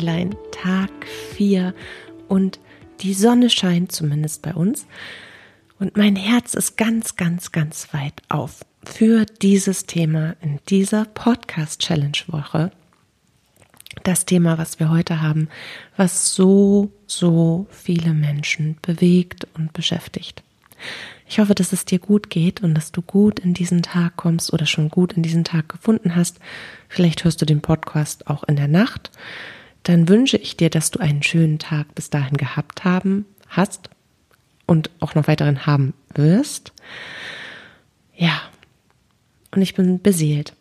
Herzelein, Tag 4 und die Sonne scheint zumindest bei uns. Und mein Herz ist ganz, ganz, ganz weit auf für dieses Thema in dieser Podcast-Challenge-Woche. Das Thema, was wir heute haben, was so, so viele Menschen bewegt und beschäftigt. Ich hoffe, dass es dir gut geht und dass du gut in diesen Tag kommst oder schon gut in diesen Tag gefunden hast. Vielleicht hörst du den Podcast auch in der Nacht. Dann wünsche ich dir, dass du einen schönen Tag bis dahin gehabt haben hast und auch noch weiteren haben wirst. Ja, und ich bin beseelt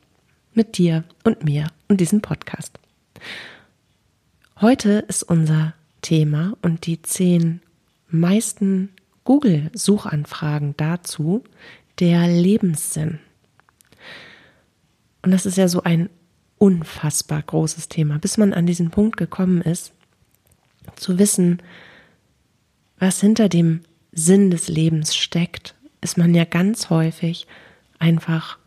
mit dir und mir und diesem Podcast. Heute ist unser Thema und die zehn meisten Google-Suchanfragen dazu der Lebenssinn. Und das ist ja so ein unfassbar großes Thema, bis man an diesen Punkt gekommen ist, zu wissen, was hinter dem Sinn des Lebens steckt, ist man ja ganz häufig einfach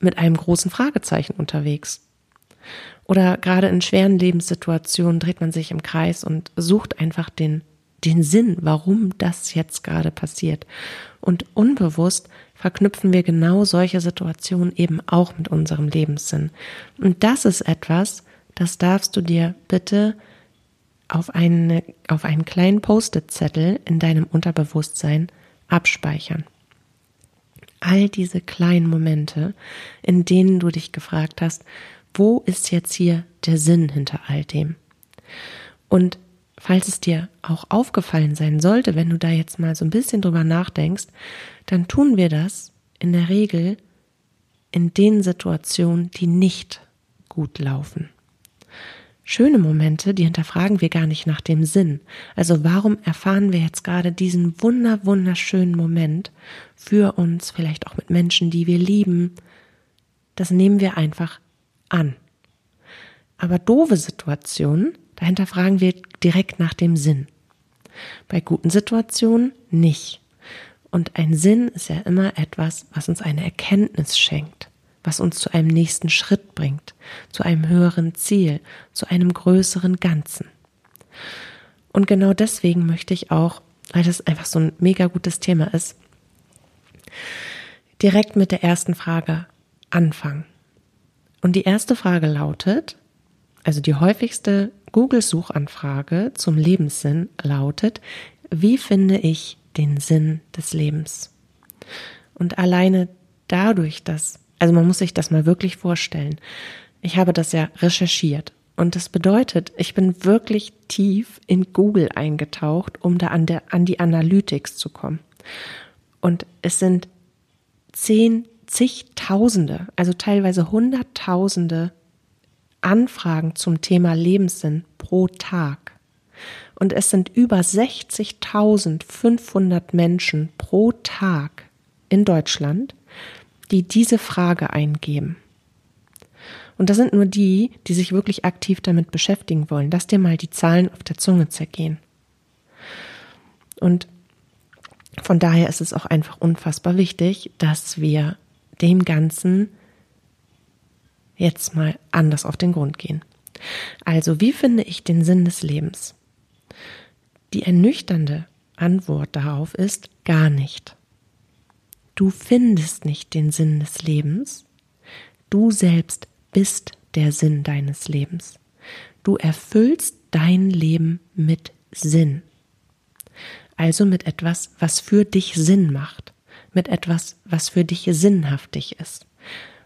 mit einem großen Fragezeichen unterwegs. Oder gerade in schweren Lebenssituationen dreht man sich im Kreis und sucht einfach den, den Sinn, warum das jetzt gerade passiert. Und unbewusst verknüpfen wir genau solche Situationen eben auch mit unserem Lebenssinn. Und das ist etwas, das darfst du dir bitte auf, eine, auf einen kleinen Post-it-Zettel in deinem Unterbewusstsein abspeichern all diese kleinen Momente, in denen du dich gefragt hast, wo ist jetzt hier der Sinn hinter all dem? Und falls es dir auch aufgefallen sein sollte, wenn du da jetzt mal so ein bisschen drüber nachdenkst, dann tun wir das in der Regel in den Situationen, die nicht gut laufen. Schöne Momente, die hinterfragen wir gar nicht nach dem Sinn. Also warum erfahren wir jetzt gerade diesen wunder, wunderschönen Moment für uns, vielleicht auch mit Menschen, die wir lieben? Das nehmen wir einfach an. Aber doofe Situationen, dahinter fragen wir direkt nach dem Sinn. Bei guten Situationen nicht. Und ein Sinn ist ja immer etwas, was uns eine Erkenntnis schenkt was uns zu einem nächsten Schritt bringt, zu einem höheren Ziel, zu einem größeren Ganzen. Und genau deswegen möchte ich auch, weil das einfach so ein mega gutes Thema ist, direkt mit der ersten Frage anfangen. Und die erste Frage lautet, also die häufigste Google-Suchanfrage zum Lebenssinn lautet, wie finde ich den Sinn des Lebens? Und alleine dadurch, dass also man muss sich das mal wirklich vorstellen. Ich habe das ja recherchiert. Und das bedeutet, ich bin wirklich tief in Google eingetaucht, um da an, der, an die Analytics zu kommen. Und es sind zehn, zigtausende, also teilweise hunderttausende Anfragen zum Thema Lebenssinn pro Tag. Und es sind über 60.500 Menschen pro Tag in Deutschland, die diese Frage eingeben. Und das sind nur die, die sich wirklich aktiv damit beschäftigen wollen. Lass dir mal die Zahlen auf der Zunge zergehen. Und von daher ist es auch einfach unfassbar wichtig, dass wir dem Ganzen jetzt mal anders auf den Grund gehen. Also, wie finde ich den Sinn des Lebens? Die ernüchternde Antwort darauf ist gar nicht. Du findest nicht den Sinn des Lebens. Du selbst bist der Sinn deines Lebens. Du erfüllst dein Leben mit Sinn. Also mit etwas, was für dich Sinn macht, mit etwas, was für dich sinnhaftig ist.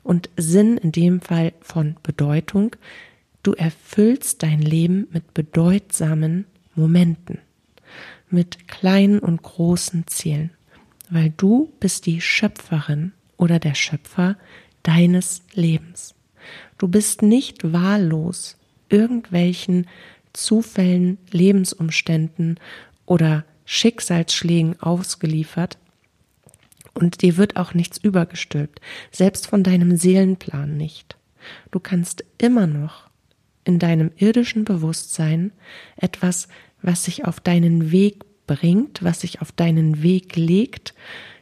Und Sinn in dem Fall von Bedeutung, du erfüllst dein Leben mit bedeutsamen Momenten, mit kleinen und großen Zielen weil du bist die Schöpferin oder der Schöpfer deines Lebens. Du bist nicht wahllos irgendwelchen Zufällen, Lebensumständen oder Schicksalsschlägen ausgeliefert und dir wird auch nichts übergestülpt, selbst von deinem Seelenplan nicht. Du kannst immer noch in deinem irdischen Bewusstsein etwas, was sich auf deinen Weg bringt, was sich auf deinen Weg legt,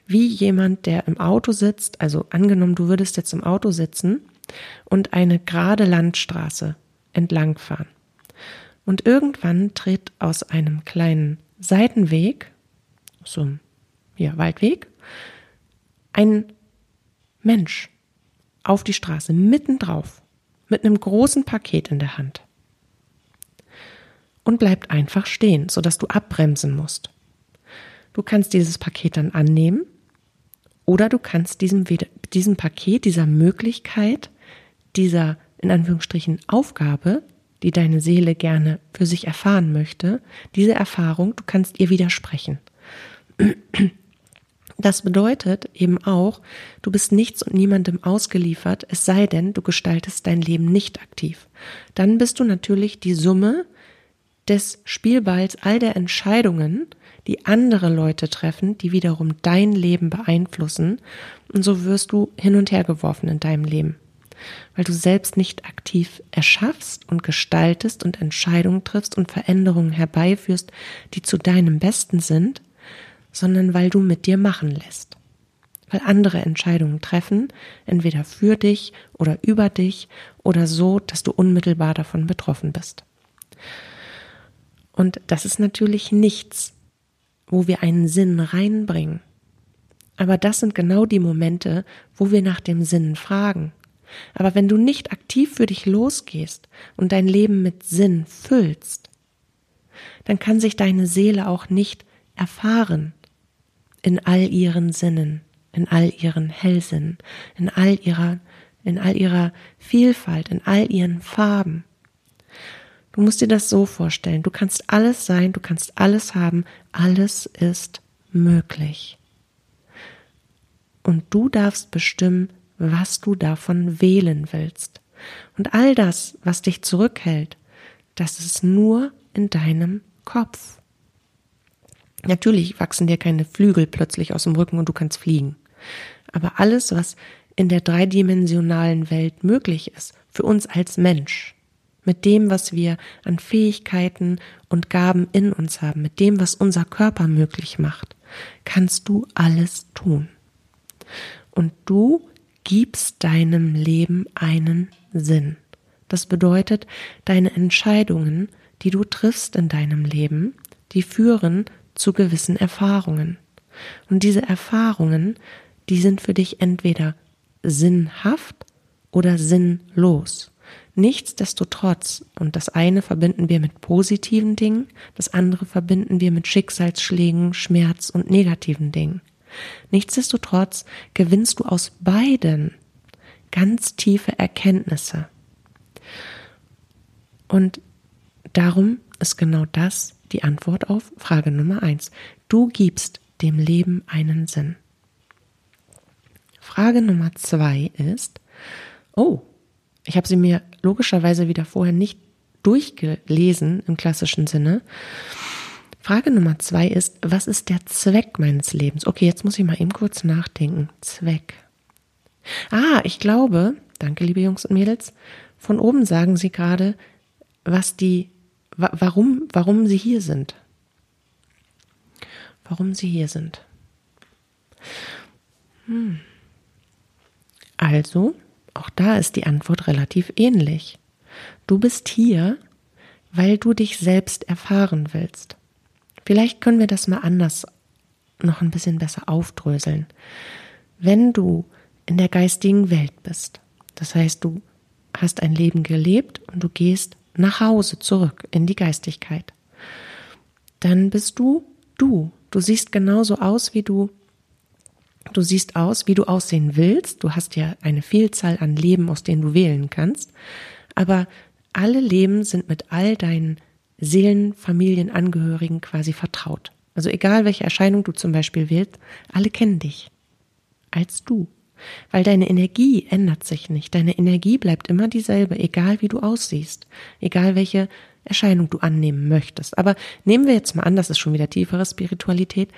wie jemand, der im Auto sitzt, also angenommen, du würdest jetzt im Auto sitzen und eine gerade Landstraße entlangfahren. Und irgendwann tritt aus einem kleinen Seitenweg, so einem ja, Waldweg, ein Mensch auf die Straße, mitten mit einem großen Paket in der Hand. Und bleibt einfach stehen, sodass du abbremsen musst. Du kannst dieses Paket dann annehmen oder du kannst diesem, diesem Paket, dieser Möglichkeit, dieser in Anführungsstrichen Aufgabe, die deine Seele gerne für sich erfahren möchte, diese Erfahrung, du kannst ihr widersprechen. Das bedeutet eben auch, du bist nichts und niemandem ausgeliefert, es sei denn, du gestaltest dein Leben nicht aktiv. Dann bist du natürlich die Summe des Spielballs all der Entscheidungen, die andere Leute treffen, die wiederum dein Leben beeinflussen, und so wirst du hin und her geworfen in deinem Leben. Weil du selbst nicht aktiv erschaffst und gestaltest und Entscheidungen triffst und Veränderungen herbeiführst, die zu deinem Besten sind, sondern weil du mit dir machen lässt. Weil andere Entscheidungen treffen, entweder für dich oder über dich oder so, dass du unmittelbar davon betroffen bist. Und das ist natürlich nichts, wo wir einen Sinn reinbringen. Aber das sind genau die Momente, wo wir nach dem Sinn fragen. Aber wenn du nicht aktiv für dich losgehst und dein Leben mit Sinn füllst, dann kann sich deine Seele auch nicht erfahren in all ihren Sinnen, in all ihren Hellsinn, in all ihrer, in all ihrer Vielfalt, in all ihren Farben. Du musst dir das so vorstellen. Du kannst alles sein, du kannst alles haben, alles ist möglich. Und du darfst bestimmen, was du davon wählen willst. Und all das, was dich zurückhält, das ist nur in deinem Kopf. Natürlich wachsen dir keine Flügel plötzlich aus dem Rücken und du kannst fliegen. Aber alles, was in der dreidimensionalen Welt möglich ist, für uns als Mensch, mit dem, was wir an Fähigkeiten und Gaben in uns haben, mit dem, was unser Körper möglich macht, kannst du alles tun. Und du gibst deinem Leben einen Sinn. Das bedeutet, deine Entscheidungen, die du triffst in deinem Leben, die führen zu gewissen Erfahrungen. Und diese Erfahrungen, die sind für dich entweder sinnhaft oder sinnlos. Nichtsdestotrotz, und das eine verbinden wir mit positiven Dingen, das andere verbinden wir mit Schicksalsschlägen, Schmerz und negativen Dingen. Nichtsdestotrotz gewinnst du aus beiden ganz tiefe Erkenntnisse. Und darum ist genau das die Antwort auf Frage Nummer eins. Du gibst dem Leben einen Sinn. Frage Nummer zwei ist, oh, ich habe sie mir logischerweise wieder vorher nicht durchgelesen im klassischen Sinne. Frage Nummer zwei ist, was ist der Zweck meines Lebens? Okay, jetzt muss ich mal eben kurz nachdenken. Zweck. Ah, ich glaube, danke liebe Jungs und Mädels, von oben sagen sie gerade, was die warum, warum sie hier sind. Warum sie hier sind. Hm. Also, auch da ist die Antwort relativ ähnlich. Du bist hier, weil du dich selbst erfahren willst. Vielleicht können wir das mal anders noch ein bisschen besser aufdröseln. Wenn du in der geistigen Welt bist, das heißt, du hast ein Leben gelebt und du gehst nach Hause zurück in die Geistigkeit. Dann bist du du. Du siehst genauso aus, wie du Du siehst aus, wie du aussehen willst. Du hast ja eine Vielzahl an Leben, aus denen du wählen kannst. Aber alle Leben sind mit all deinen Seelen, Familien, Angehörigen quasi vertraut. Also egal welche Erscheinung du zum Beispiel wählst, alle kennen dich als du. Weil deine Energie ändert sich nicht. Deine Energie bleibt immer dieselbe, egal wie du aussiehst, egal welche Erscheinung du annehmen möchtest. Aber nehmen wir jetzt mal an, das ist schon wieder tiefere Spiritualität.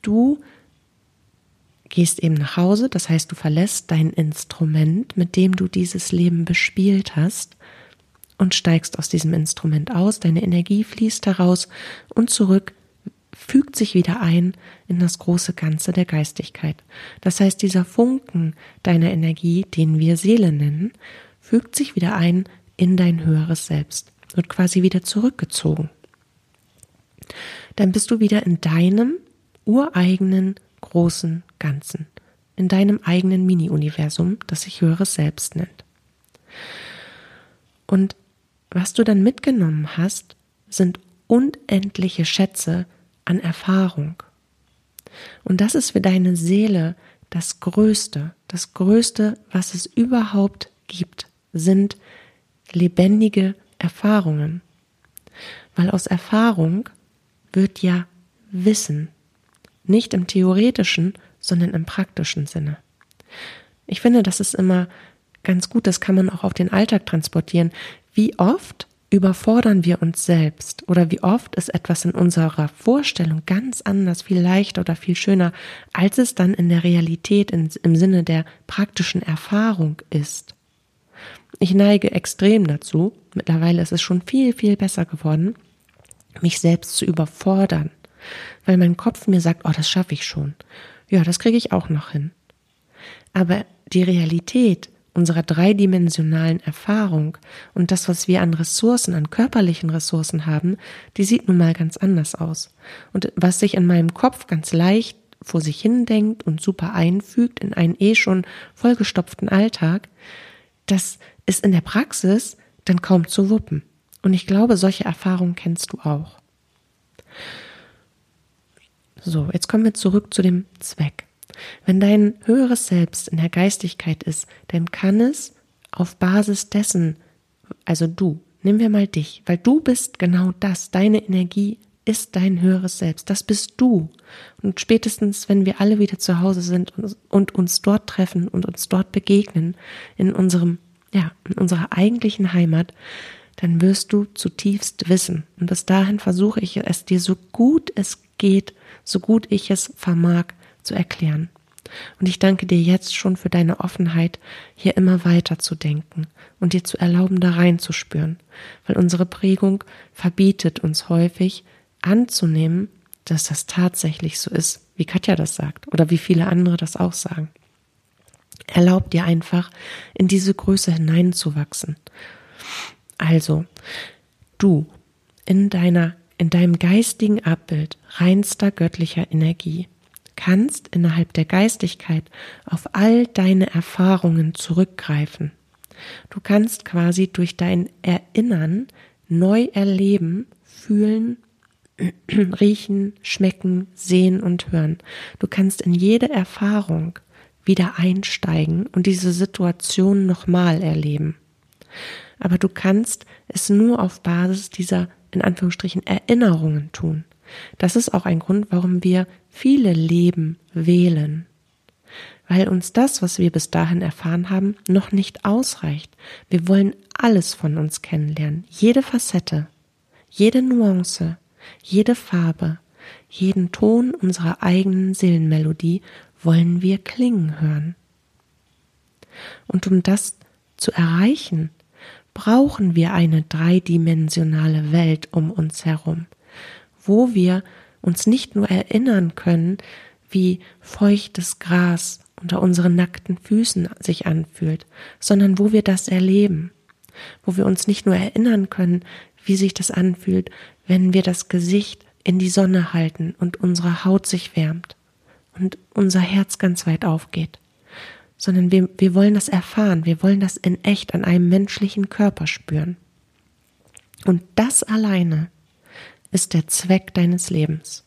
Du gehst eben nach Hause, das heißt, du verlässt dein Instrument, mit dem du dieses Leben bespielt hast und steigst aus diesem Instrument aus, deine Energie fließt heraus und zurück fügt sich wieder ein in das große Ganze der Geistigkeit. Das heißt, dieser Funken deiner Energie, den wir Seele nennen, fügt sich wieder ein in dein höheres Selbst, wird quasi wieder zurückgezogen. Dann bist du wieder in deinem ureigenen großen Ganzen, in deinem eigenen Mini-Universum, das sich höheres Selbst nennt. Und was du dann mitgenommen hast, sind unendliche Schätze an Erfahrung. Und das ist für deine Seele das Größte, das Größte, was es überhaupt gibt, sind lebendige Erfahrungen. Weil aus Erfahrung wird ja Wissen, nicht im theoretischen, sondern im praktischen Sinne. Ich finde, das ist immer ganz gut, das kann man auch auf den Alltag transportieren. Wie oft überfordern wir uns selbst oder wie oft ist etwas in unserer Vorstellung ganz anders, viel leichter oder viel schöner, als es dann in der Realität in, im Sinne der praktischen Erfahrung ist. Ich neige extrem dazu, mittlerweile ist es schon viel, viel besser geworden, mich selbst zu überfordern, weil mein Kopf mir sagt, oh, das schaffe ich schon. Ja, das kriege ich auch noch hin. Aber die Realität unserer dreidimensionalen Erfahrung und das, was wir an Ressourcen, an körperlichen Ressourcen haben, die sieht nun mal ganz anders aus. Und was sich in meinem Kopf ganz leicht vor sich hin denkt und super einfügt in einen eh schon vollgestopften Alltag, das ist in der Praxis dann kaum zu wuppen. Und ich glaube, solche Erfahrungen kennst du auch. So, jetzt kommen wir zurück zu dem Zweck. Wenn dein höheres Selbst in der Geistigkeit ist, dann kann es auf Basis dessen, also du, nehmen wir mal dich, weil du bist genau das, deine Energie ist dein höheres Selbst, das bist du. Und spätestens, wenn wir alle wieder zu Hause sind und, uns dort treffen und uns dort begegnen, in unserem, ja, in unserer eigentlichen Heimat, dann wirst du zutiefst wissen. Und bis dahin versuche ich es dir so gut es geht, so gut ich es vermag, zu erklären. Und ich danke dir jetzt schon für deine Offenheit, hier immer weiter zu denken und dir zu erlauben, da reinzuspüren, weil unsere Prägung verbietet uns häufig anzunehmen, dass das tatsächlich so ist, wie Katja das sagt oder wie viele andere das auch sagen. Erlaub dir einfach, in diese Größe hineinzuwachsen. Also, du in deiner, in deinem geistigen Abbild reinster göttlicher Energie kannst innerhalb der Geistigkeit auf all deine Erfahrungen zurückgreifen. Du kannst quasi durch dein Erinnern neu erleben, fühlen, riechen, schmecken, sehen und hören. Du kannst in jede Erfahrung wieder einsteigen und diese Situation nochmal erleben. Aber du kannst es nur auf Basis dieser in Anführungsstrichen Erinnerungen tun. Das ist auch ein Grund, warum wir viele Leben wählen. Weil uns das, was wir bis dahin erfahren haben, noch nicht ausreicht. Wir wollen alles von uns kennenlernen, jede Facette, jede Nuance, jede Farbe, jeden Ton unserer eigenen Seelenmelodie wollen wir klingen hören. Und um das zu erreichen, brauchen wir eine dreidimensionale Welt um uns herum, wo wir uns nicht nur erinnern können, wie feuchtes Gras unter unseren nackten Füßen sich anfühlt, sondern wo wir das erleben, wo wir uns nicht nur erinnern können, wie sich das anfühlt, wenn wir das Gesicht in die Sonne halten und unsere Haut sich wärmt und unser Herz ganz weit aufgeht, sondern wir, wir wollen das erfahren, wir wollen das in echt an einem menschlichen Körper spüren. Und das alleine ist der Zweck deines Lebens.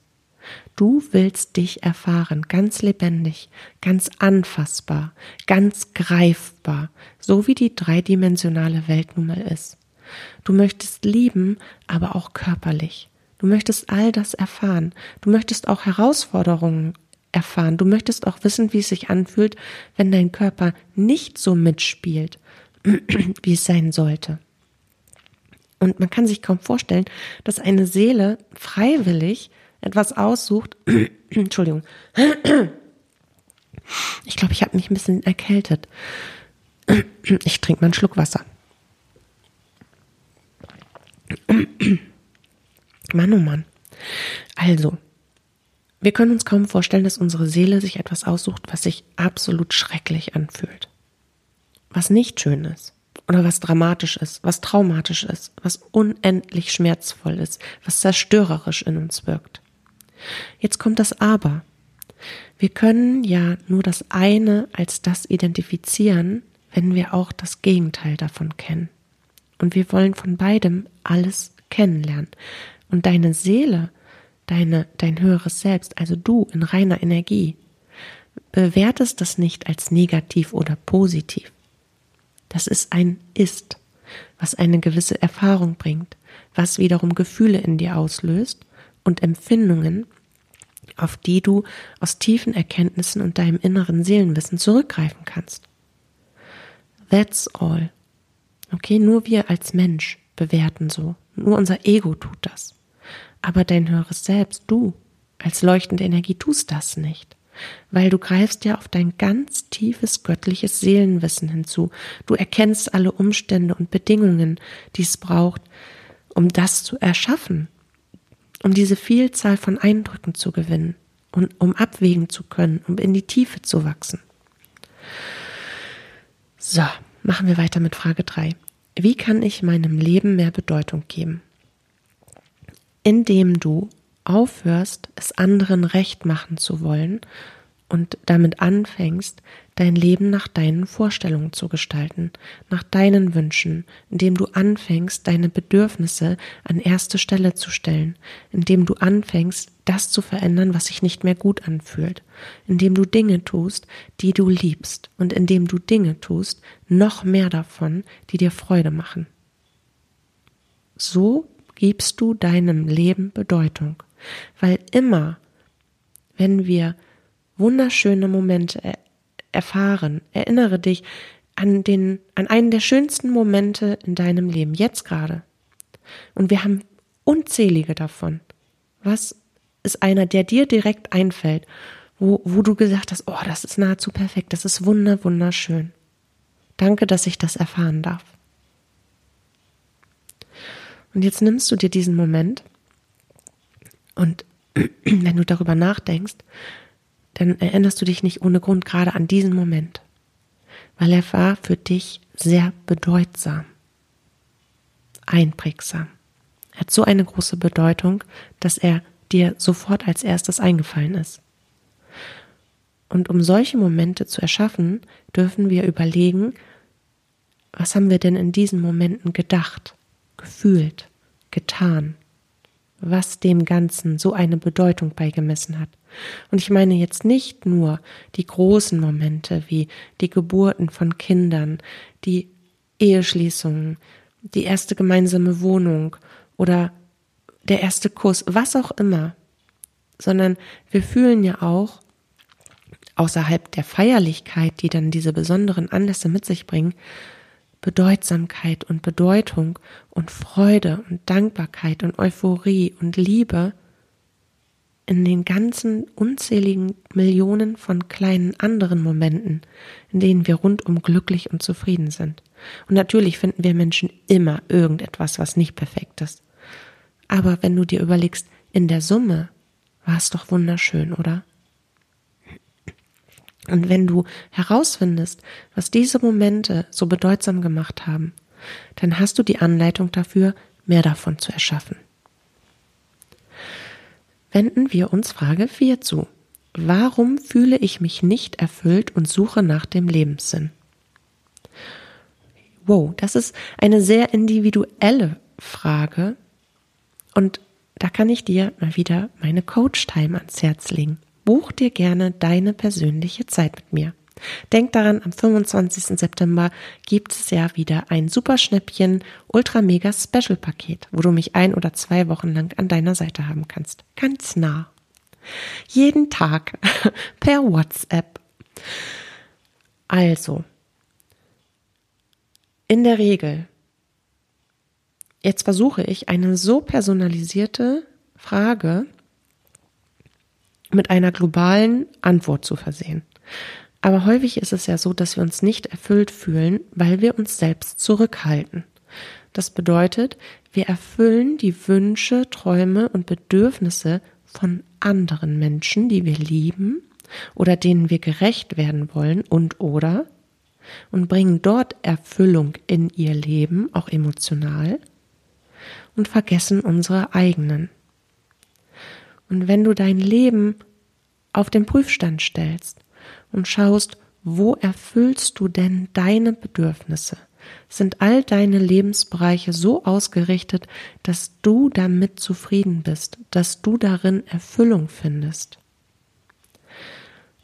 Du willst dich erfahren, ganz lebendig, ganz anfassbar, ganz greifbar, so wie die dreidimensionale Welt nun mal ist. Du möchtest lieben, aber auch körperlich. Du möchtest all das erfahren. Du möchtest auch Herausforderungen erfahren. Du möchtest auch wissen, wie es sich anfühlt, wenn dein Körper nicht so mitspielt, wie es sein sollte. Und man kann sich kaum vorstellen, dass eine Seele freiwillig etwas aussucht. Entschuldigung. Ich glaube, ich habe mich ein bisschen erkältet. Ich trinke mal einen Schluck Wasser. Mann, oh Mann. Also, wir können uns kaum vorstellen, dass unsere Seele sich etwas aussucht, was sich absolut schrecklich anfühlt. Was nicht schön ist. Oder was dramatisch ist, was traumatisch ist, was unendlich schmerzvoll ist, was zerstörerisch in uns wirkt. Jetzt kommt das Aber. Wir können ja nur das eine als das identifizieren, wenn wir auch das Gegenteil davon kennen. Und wir wollen von beidem alles kennenlernen. Und deine Seele, deine, dein höheres Selbst, also du in reiner Energie, bewertest das nicht als negativ oder positiv. Das ist ein Ist, was eine gewisse Erfahrung bringt, was wiederum Gefühle in dir auslöst und Empfindungen, auf die du aus tiefen Erkenntnissen und deinem inneren Seelenwissen zurückgreifen kannst. That's all. Okay, nur wir als Mensch bewerten so. Nur unser Ego tut das. Aber dein höheres Selbst, du, als leuchtende Energie tust das nicht. Weil du greifst ja auf dein ganz tiefes göttliches Seelenwissen hinzu. Du erkennst alle Umstände und Bedingungen, die es braucht, um das zu erschaffen, um diese Vielzahl von Eindrücken zu gewinnen und um abwägen zu können, um in die Tiefe zu wachsen. So, machen wir weiter mit Frage 3. Wie kann ich meinem Leben mehr Bedeutung geben? Indem du aufhörst, es anderen recht machen zu wollen und damit anfängst, dein Leben nach deinen Vorstellungen zu gestalten, nach deinen Wünschen, indem du anfängst, deine Bedürfnisse an erste Stelle zu stellen, indem du anfängst, das zu verändern, was sich nicht mehr gut anfühlt, indem du Dinge tust, die du liebst und indem du Dinge tust, noch mehr davon, die dir Freude machen. So gibst du deinem Leben Bedeutung, weil immer, wenn wir wunderschöne Momente erfahren. Erinnere dich an den, an einen der schönsten Momente in deinem Leben, jetzt gerade. Und wir haben unzählige davon. Was ist einer, der dir direkt einfällt, wo, wo du gesagt hast, oh, das ist nahezu perfekt, das ist wunder, wunderschön. Danke, dass ich das erfahren darf. Und jetzt nimmst du dir diesen Moment und wenn du darüber nachdenkst, dann erinnerst du dich nicht ohne Grund gerade an diesen Moment, weil er war für dich sehr bedeutsam, einprägsam. Er hat so eine große Bedeutung, dass er dir sofort als erstes eingefallen ist. Und um solche Momente zu erschaffen, dürfen wir überlegen, was haben wir denn in diesen Momenten gedacht, gefühlt, getan, was dem Ganzen so eine Bedeutung beigemessen hat. Und ich meine jetzt nicht nur die großen Momente wie die Geburten von Kindern, die Eheschließungen, die erste gemeinsame Wohnung oder der erste Kuss, was auch immer, sondern wir fühlen ja auch außerhalb der Feierlichkeit, die dann diese besonderen Anlässe mit sich bringen, Bedeutsamkeit und Bedeutung und Freude und Dankbarkeit und Euphorie und Liebe in den ganzen unzähligen Millionen von kleinen anderen Momenten, in denen wir rundum glücklich und zufrieden sind. Und natürlich finden wir Menschen immer irgendetwas, was nicht perfekt ist. Aber wenn du dir überlegst, in der Summe war es doch wunderschön, oder? Und wenn du herausfindest, was diese Momente so bedeutsam gemacht haben, dann hast du die Anleitung dafür, mehr davon zu erschaffen wenden wir uns Frage 4 zu. Warum fühle ich mich nicht erfüllt und suche nach dem Lebenssinn? Wow, das ist eine sehr individuelle Frage und da kann ich dir mal wieder meine Coach-Time ans Herz legen. Buch dir gerne deine persönliche Zeit mit mir. Denk daran, am 25. September gibt es ja wieder ein Superschnäppchen Ultra Mega Special Paket, wo du mich ein oder zwei Wochen lang an deiner Seite haben kannst. Ganz nah. Jeden Tag per WhatsApp. Also, in der Regel, jetzt versuche ich eine so personalisierte Frage mit einer globalen Antwort zu versehen. Aber häufig ist es ja so, dass wir uns nicht erfüllt fühlen, weil wir uns selbst zurückhalten. Das bedeutet, wir erfüllen die Wünsche, Träume und Bedürfnisse von anderen Menschen, die wir lieben oder denen wir gerecht werden wollen und oder und bringen dort Erfüllung in ihr Leben, auch emotional, und vergessen unsere eigenen. Und wenn du dein Leben auf den Prüfstand stellst und schaust, wo erfüllst du denn deine Bedürfnisse? Sind all deine Lebensbereiche so ausgerichtet, dass du damit zufrieden bist, dass du darin Erfüllung findest?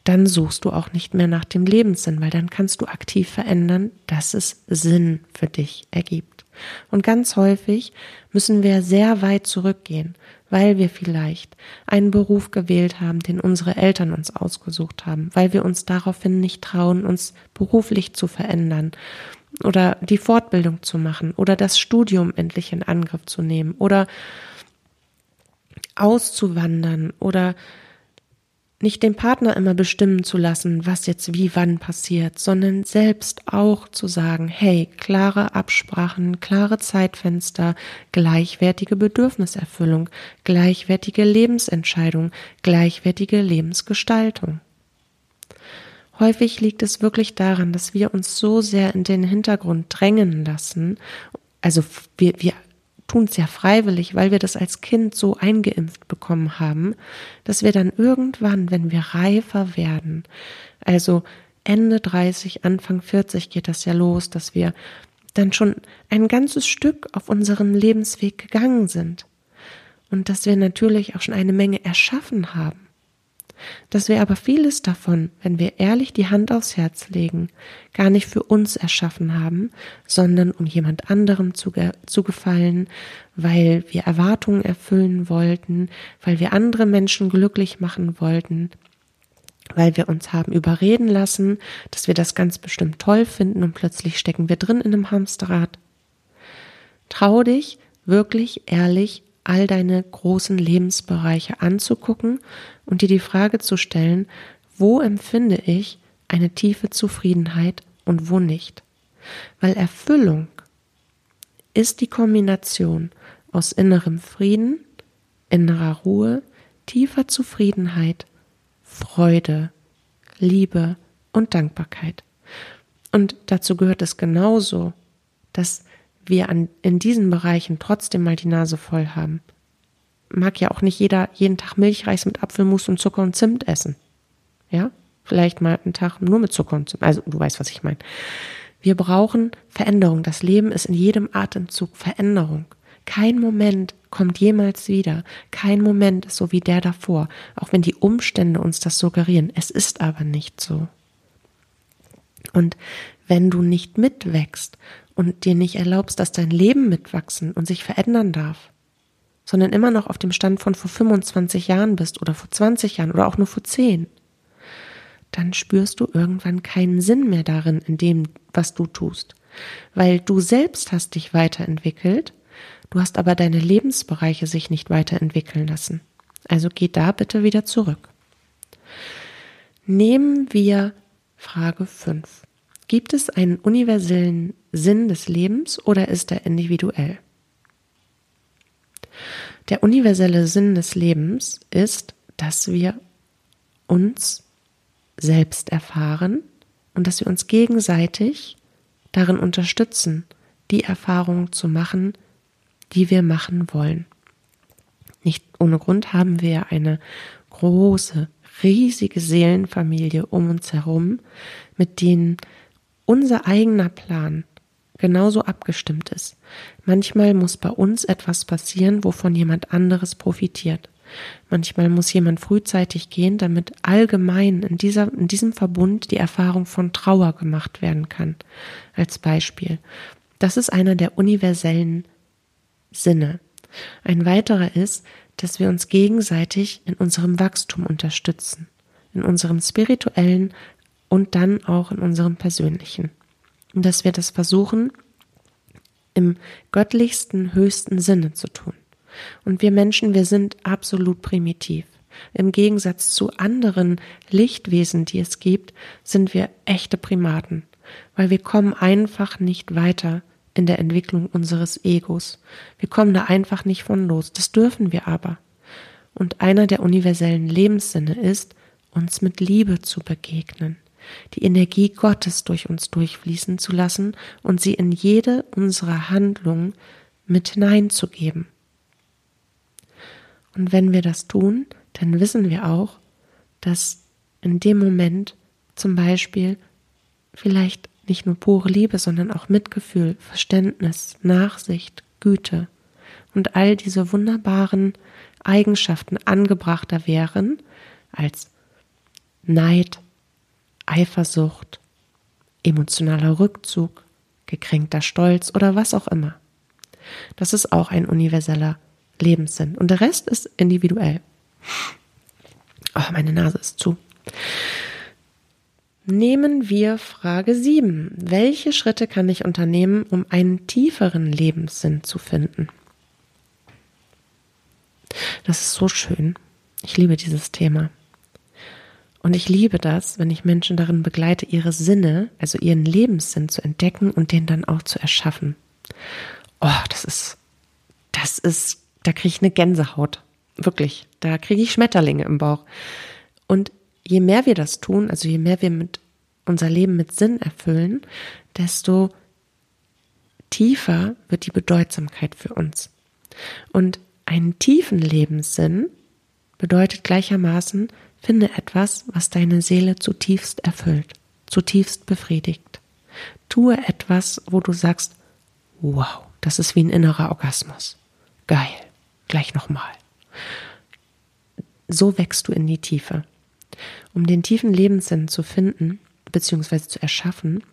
Dann suchst du auch nicht mehr nach dem Lebenssinn, weil dann kannst du aktiv verändern, dass es Sinn für dich ergibt. Und ganz häufig müssen wir sehr weit zurückgehen, weil wir vielleicht einen Beruf gewählt haben, den unsere Eltern uns ausgesucht haben, weil wir uns daraufhin nicht trauen, uns beruflich zu verändern oder die Fortbildung zu machen oder das Studium endlich in Angriff zu nehmen oder auszuwandern oder nicht den Partner immer bestimmen zu lassen, was jetzt wie wann passiert, sondern selbst auch zu sagen, hey, klare Absprachen, klare Zeitfenster, gleichwertige Bedürfniserfüllung, gleichwertige Lebensentscheidung, gleichwertige Lebensgestaltung. Häufig liegt es wirklich daran, dass wir uns so sehr in den Hintergrund drängen lassen. Also wir, wir tun es ja freiwillig, weil wir das als Kind so eingeimpft bekommen haben, dass wir dann irgendwann, wenn wir reifer werden, also Ende 30, Anfang 40 geht das ja los, dass wir dann schon ein ganzes Stück auf unseren Lebensweg gegangen sind. Und dass wir natürlich auch schon eine Menge erschaffen haben dass wir aber vieles davon, wenn wir ehrlich die Hand aufs Herz legen, gar nicht für uns erschaffen haben, sondern um jemand anderem zu, zu gefallen, weil wir Erwartungen erfüllen wollten, weil wir andere Menschen glücklich machen wollten, weil wir uns haben überreden lassen, dass wir das ganz bestimmt toll finden und plötzlich stecken wir drin in einem Hamsterrad. Trau dich, wirklich ehrlich all deine großen Lebensbereiche anzugucken und dir die Frage zu stellen, wo empfinde ich eine tiefe Zufriedenheit und wo nicht. Weil Erfüllung ist die Kombination aus innerem Frieden, innerer Ruhe, tiefer Zufriedenheit, Freude, Liebe und Dankbarkeit. Und dazu gehört es genauso, dass wir an, in diesen Bereichen trotzdem mal die Nase voll haben. Mag ja auch nicht jeder jeden Tag Milchreis mit Apfelmus und Zucker und Zimt essen. Ja? Vielleicht mal einen Tag nur mit Zucker und Zimt. Also du weißt, was ich meine. Wir brauchen Veränderung. Das Leben ist in jedem Atemzug Veränderung. Kein Moment kommt jemals wieder. Kein Moment ist so wie der davor. Auch wenn die Umstände uns das suggerieren. Es ist aber nicht so. Und wenn du nicht mitwächst und dir nicht erlaubst, dass dein Leben mitwachsen und sich verändern darf, sondern immer noch auf dem Stand von vor 25 Jahren bist oder vor 20 Jahren oder auch nur vor 10, dann spürst du irgendwann keinen Sinn mehr darin, in dem, was du tust. Weil du selbst hast dich weiterentwickelt, du hast aber deine Lebensbereiche sich nicht weiterentwickeln lassen. Also geh da bitte wieder zurück. Nehmen wir Frage 5. Gibt es einen universellen Sinn des Lebens oder ist er individuell? Der universelle Sinn des Lebens ist, dass wir uns selbst erfahren und dass wir uns gegenseitig darin unterstützen, die Erfahrungen zu machen, die wir machen wollen. Nicht ohne Grund haben wir eine große, riesige Seelenfamilie um uns herum, mit denen unser eigener Plan genauso abgestimmt ist. Manchmal muss bei uns etwas passieren, wovon jemand anderes profitiert. Manchmal muss jemand frühzeitig gehen, damit allgemein in, dieser, in diesem Verbund die Erfahrung von Trauer gemacht werden kann. Als Beispiel. Das ist einer der universellen Sinne. Ein weiterer ist, dass wir uns gegenseitig in unserem Wachstum unterstützen, in unserem spirituellen, und dann auch in unserem persönlichen. Und dass wir das versuchen, im göttlichsten, höchsten Sinne zu tun. Und wir Menschen, wir sind absolut primitiv. Im Gegensatz zu anderen Lichtwesen, die es gibt, sind wir echte Primaten, weil wir kommen einfach nicht weiter in der Entwicklung unseres Egos. Wir kommen da einfach nicht von los. Das dürfen wir aber. Und einer der universellen Lebenssinne ist, uns mit Liebe zu begegnen die Energie Gottes durch uns durchfließen zu lassen und sie in jede unserer Handlungen mit hineinzugeben. Und wenn wir das tun, dann wissen wir auch, dass in dem Moment zum Beispiel vielleicht nicht nur pure Liebe, sondern auch Mitgefühl, Verständnis, Nachsicht, Güte und all diese wunderbaren Eigenschaften angebrachter wären als Neid, Eifersucht, emotionaler Rückzug, gekränkter Stolz oder was auch immer. Das ist auch ein universeller Lebenssinn. Und der Rest ist individuell. Oh, meine Nase ist zu. Nehmen wir Frage 7. Welche Schritte kann ich unternehmen, um einen tieferen Lebenssinn zu finden? Das ist so schön. Ich liebe dieses Thema. Und ich liebe das, wenn ich Menschen darin begleite, ihre Sinne, also ihren Lebenssinn zu entdecken und den dann auch zu erschaffen. Oh, das ist, das ist, da kriege ich eine Gänsehaut. Wirklich. Da kriege ich Schmetterlinge im Bauch. Und je mehr wir das tun, also je mehr wir mit unser Leben mit Sinn erfüllen, desto tiefer wird die Bedeutsamkeit für uns. Und einen tiefen Lebenssinn bedeutet gleichermaßen, finde etwas, was deine Seele zutiefst erfüllt, zutiefst befriedigt. Tue etwas, wo du sagst, wow, das ist wie ein innerer Orgasmus. Geil. Gleich nochmal. So wächst du in die Tiefe. Um den tiefen Lebenssinn zu finden bzw. zu erschaffen,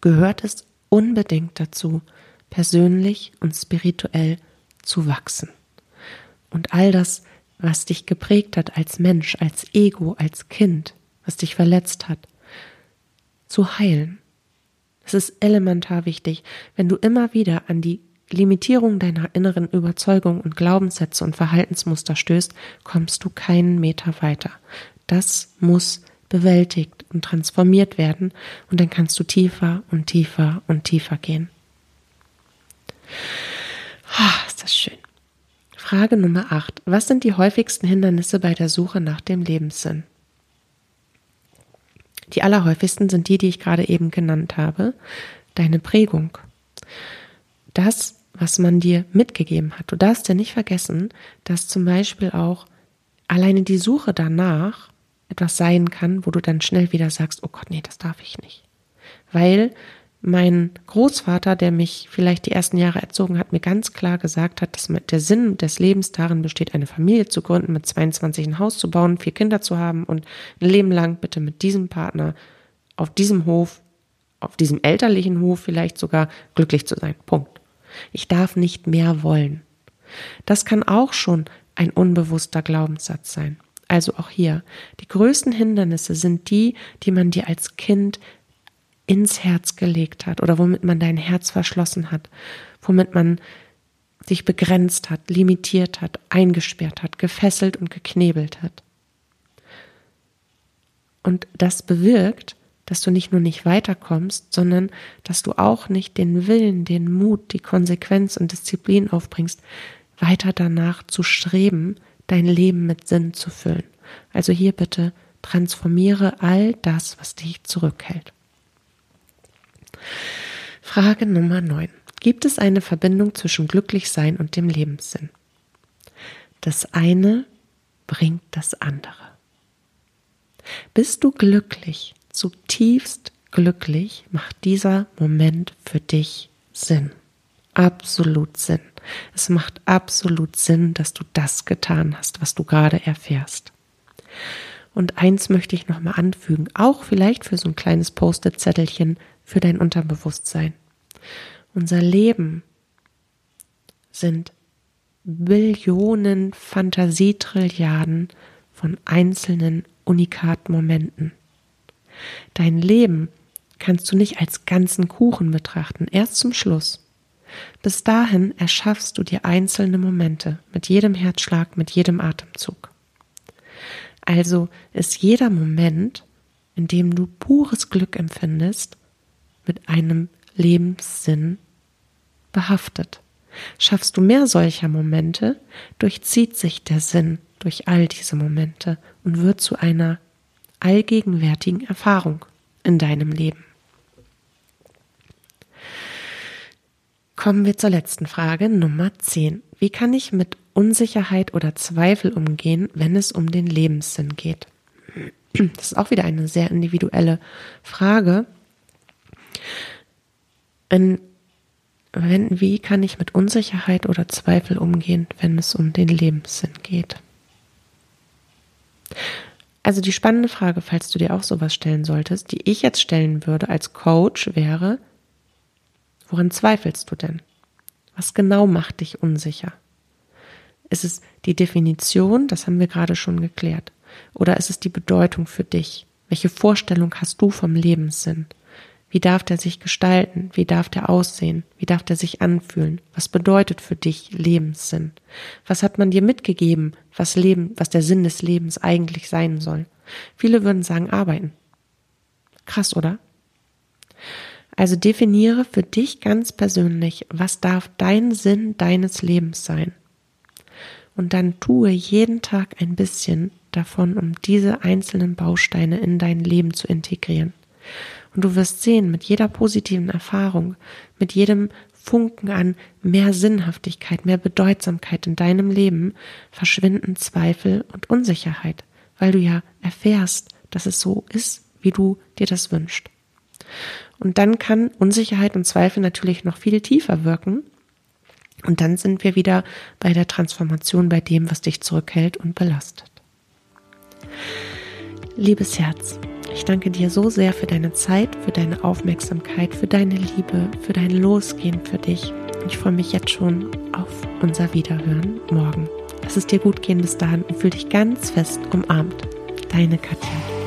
gehört es unbedingt dazu, persönlich und spirituell zu wachsen und all das, was dich geprägt hat als Mensch, als Ego, als Kind, was dich verletzt hat, zu heilen. Es ist elementar wichtig, wenn du immer wieder an die Limitierung deiner inneren Überzeugung und Glaubenssätze und Verhaltensmuster stößt, kommst du keinen Meter weiter. Das muss bewältigt und transformiert werden und dann kannst du tiefer und tiefer und tiefer gehen. Ah, ist das schön. Frage Nummer 8. Was sind die häufigsten Hindernisse bei der Suche nach dem Lebenssinn? Die allerhäufigsten sind die, die ich gerade eben genannt habe. Deine Prägung. Das, was man dir mitgegeben hat. Du darfst ja nicht vergessen, dass zum Beispiel auch alleine die Suche danach etwas sein kann, wo du dann schnell wieder sagst, oh Gott, nee, das darf ich nicht. Weil mein Großvater, der mich vielleicht die ersten Jahre erzogen hat, mir ganz klar gesagt hat, dass der Sinn des Lebens darin besteht, eine Familie zu gründen, mit 22 ein Haus zu bauen, vier Kinder zu haben und ein Leben lang bitte mit diesem Partner auf diesem Hof, auf diesem elterlichen Hof vielleicht sogar glücklich zu sein. Punkt. Ich darf nicht mehr wollen. Das kann auch schon ein unbewusster Glaubenssatz sein. Also auch hier, die größten Hindernisse sind die, die man dir als Kind ins Herz gelegt hat oder womit man dein Herz verschlossen hat, womit man sich begrenzt hat, limitiert hat, eingesperrt hat, gefesselt und geknebelt hat. Und das bewirkt, dass du nicht nur nicht weiterkommst, sondern dass du auch nicht den Willen, den Mut, die Konsequenz und Disziplin aufbringst, weiter danach zu streben, dein Leben mit Sinn zu füllen. Also hier bitte transformiere all das, was dich zurückhält. Frage Nummer 9. Gibt es eine Verbindung zwischen Glücklichsein und dem Lebenssinn? Das eine bringt das andere. Bist du glücklich, zutiefst glücklich, macht dieser Moment für dich Sinn. Absolut Sinn. Es macht absolut Sinn, dass du das getan hast, was du gerade erfährst. Und eins möchte ich nochmal anfügen, auch vielleicht für so ein kleines Post-it-Zettelchen für dein Unterbewusstsein. Unser Leben sind Billionen Fantasietrilliarden von einzelnen Unikatmomenten. Dein Leben kannst du nicht als ganzen Kuchen betrachten, erst zum Schluss. Bis dahin erschaffst du dir einzelne Momente mit jedem Herzschlag, mit jedem Atemzug. Also ist jeder Moment, in dem du pures Glück empfindest, mit einem Lebenssinn behaftet. Schaffst du mehr solcher Momente, durchzieht sich der Sinn durch all diese Momente und wird zu einer allgegenwärtigen Erfahrung in deinem Leben. Kommen wir zur letzten Frage, Nummer 10. Wie kann ich mit Unsicherheit oder Zweifel umgehen, wenn es um den Lebenssinn geht? Das ist auch wieder eine sehr individuelle Frage. In, wenn, wie kann ich mit Unsicherheit oder Zweifel umgehen, wenn es um den Lebenssinn geht? Also die spannende Frage, falls du dir auch sowas stellen solltest, die ich jetzt stellen würde als Coach, wäre, woran zweifelst du denn? Was genau macht dich unsicher? Ist es die Definition, das haben wir gerade schon geklärt, oder ist es die Bedeutung für dich? Welche Vorstellung hast du vom Lebenssinn? Wie darf der sich gestalten? Wie darf der aussehen? Wie darf der sich anfühlen? Was bedeutet für dich Lebenssinn? Was hat man dir mitgegeben, was Leben, was der Sinn des Lebens eigentlich sein soll? Viele würden sagen arbeiten. Krass, oder? Also definiere für dich ganz persönlich, was darf dein Sinn deines Lebens sein? Und dann tue jeden Tag ein bisschen davon, um diese einzelnen Bausteine in dein Leben zu integrieren. Und du wirst sehen, mit jeder positiven Erfahrung, mit jedem Funken an mehr Sinnhaftigkeit, mehr Bedeutsamkeit in deinem Leben verschwinden Zweifel und Unsicherheit, weil du ja erfährst, dass es so ist, wie du dir das wünschst. Und dann kann Unsicherheit und Zweifel natürlich noch viel tiefer wirken. Und dann sind wir wieder bei der Transformation, bei dem, was dich zurückhält und belastet. Liebes Herz, ich danke dir so sehr für deine Zeit, für deine Aufmerksamkeit, für deine Liebe, für dein Losgehen für dich. Ich freue mich jetzt schon auf unser Wiederhören morgen. Lass es dir gut gehen bis dahin und fühl dich ganz fest umarmt. Deine Katja.